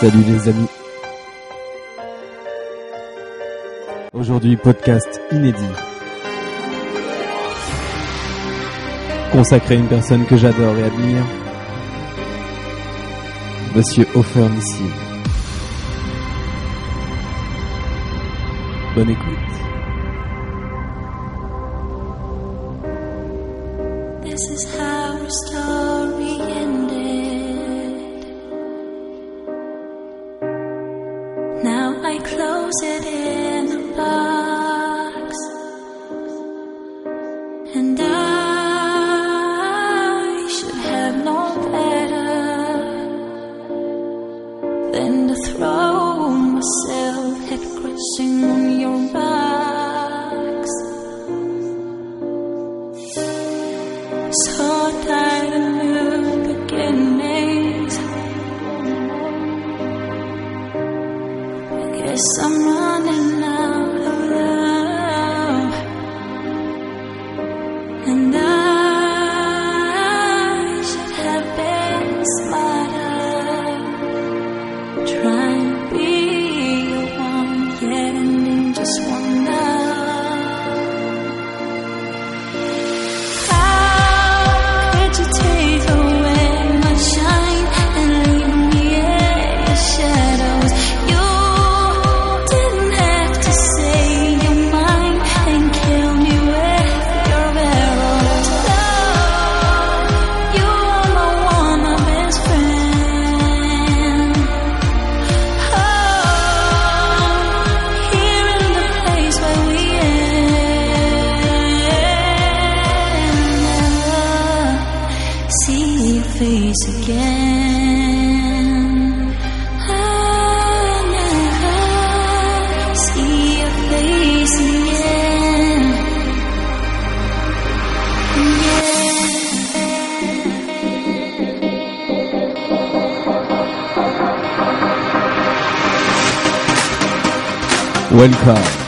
Salut les amis. Aujourd'hui, podcast inédit. Consacré à une personne que j'adore et admire. Monsieur Offer Missile. Bonne écoute. face again. I'll never see your face again. Yeah. Welcome.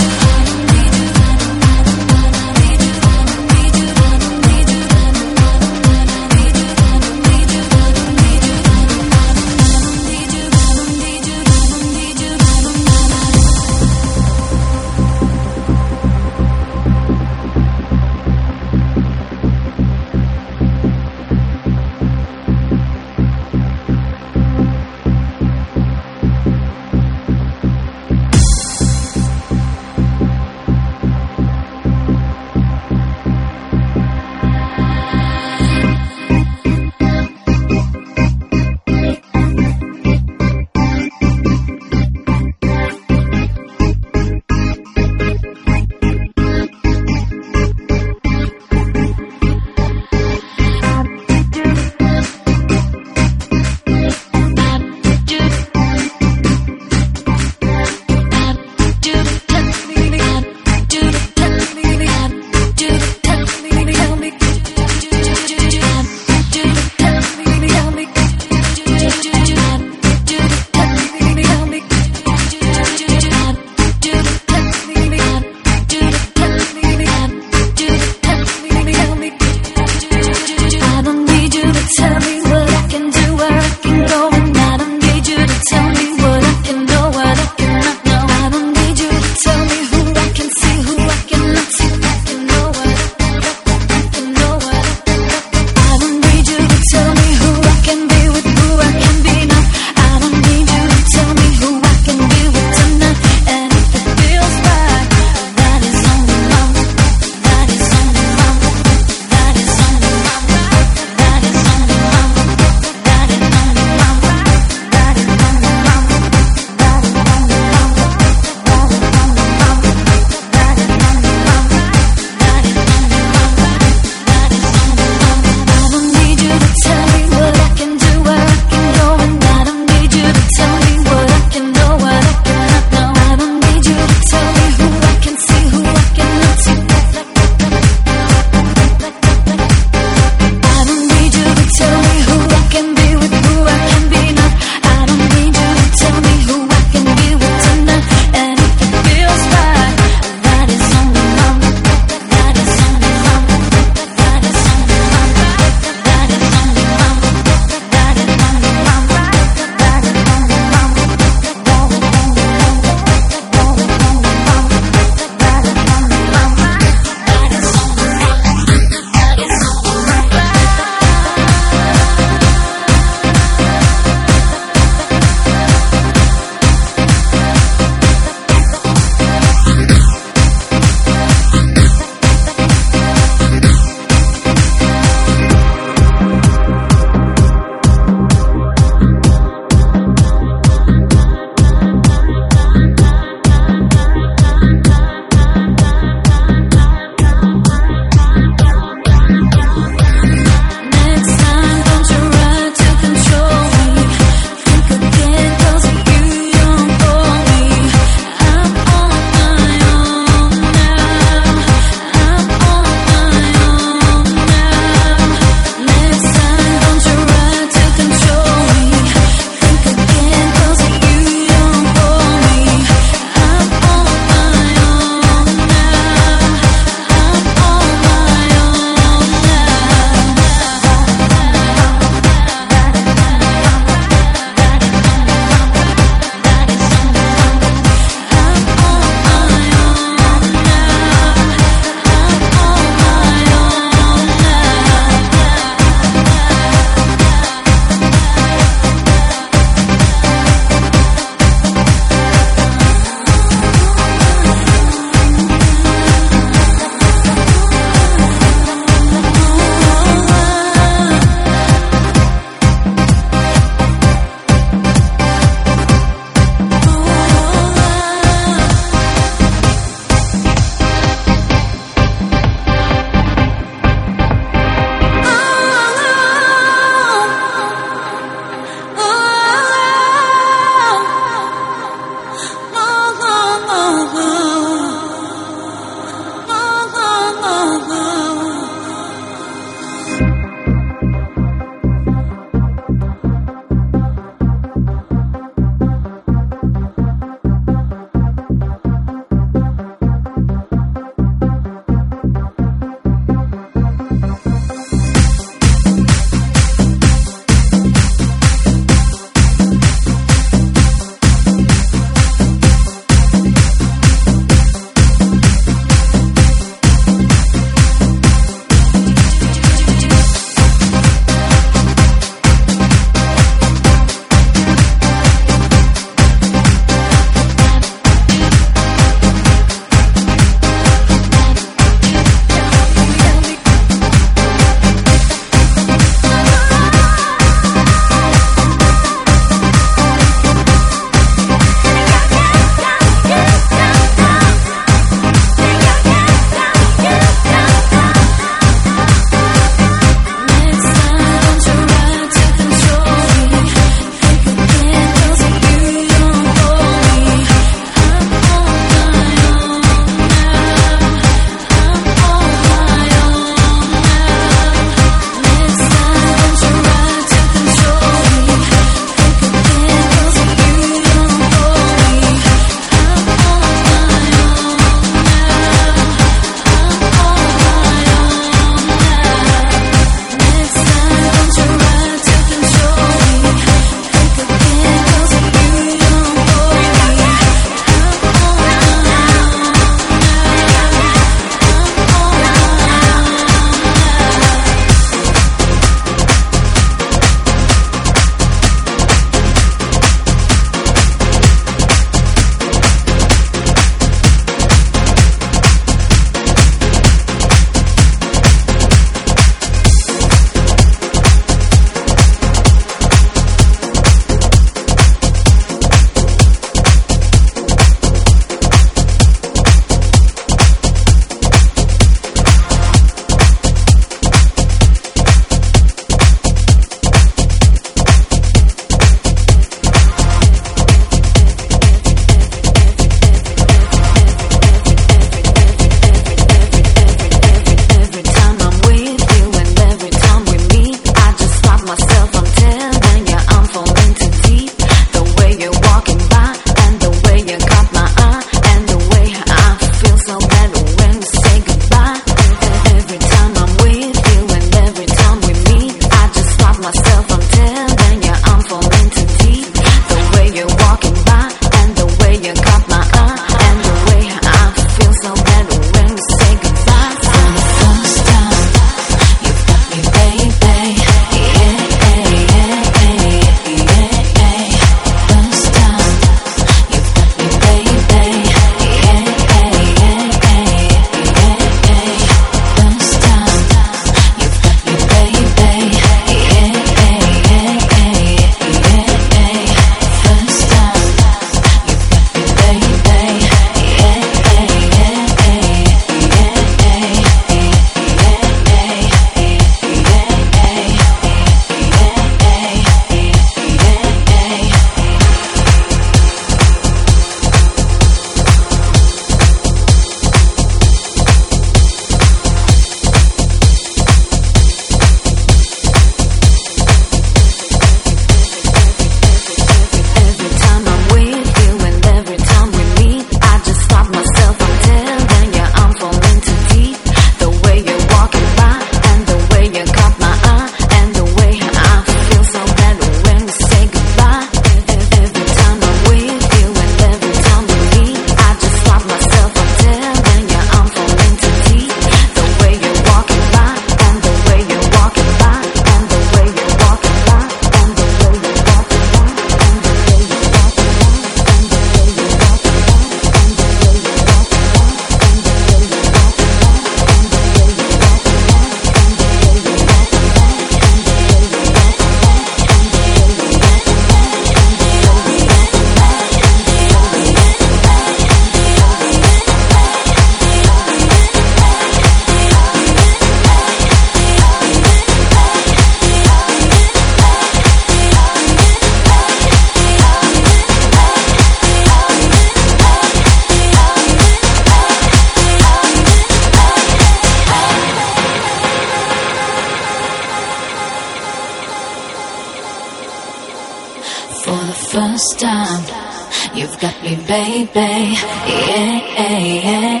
baby. Yeah, yeah,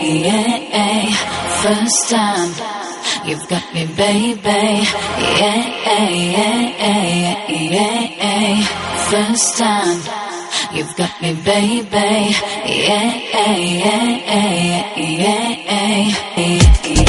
yeah, First time you've got me, baby. Yeah, yeah, yeah, First time you've got me, baby. Yeah, yeah, yeah, yeah, yeah.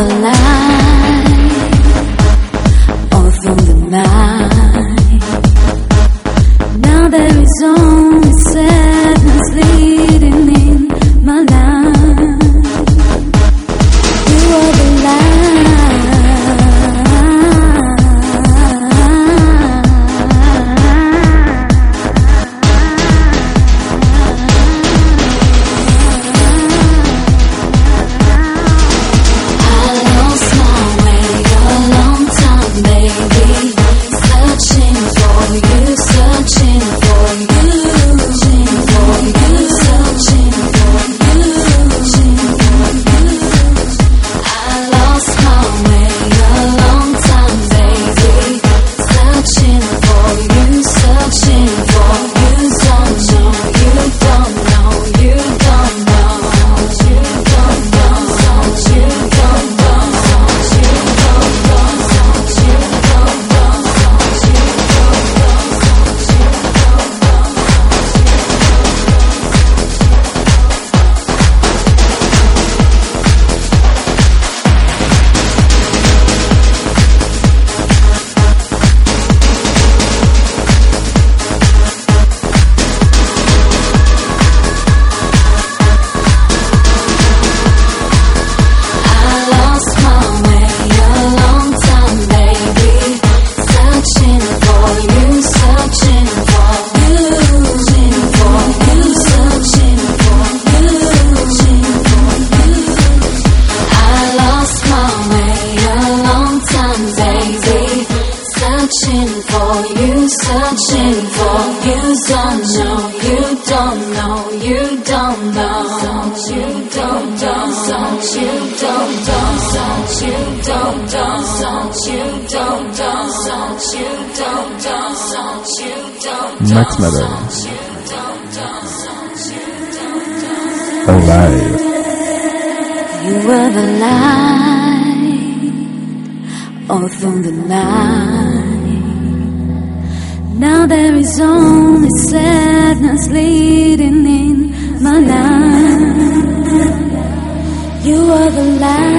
alive. All through the night. Now there is only sadness leading in my life. You are the light.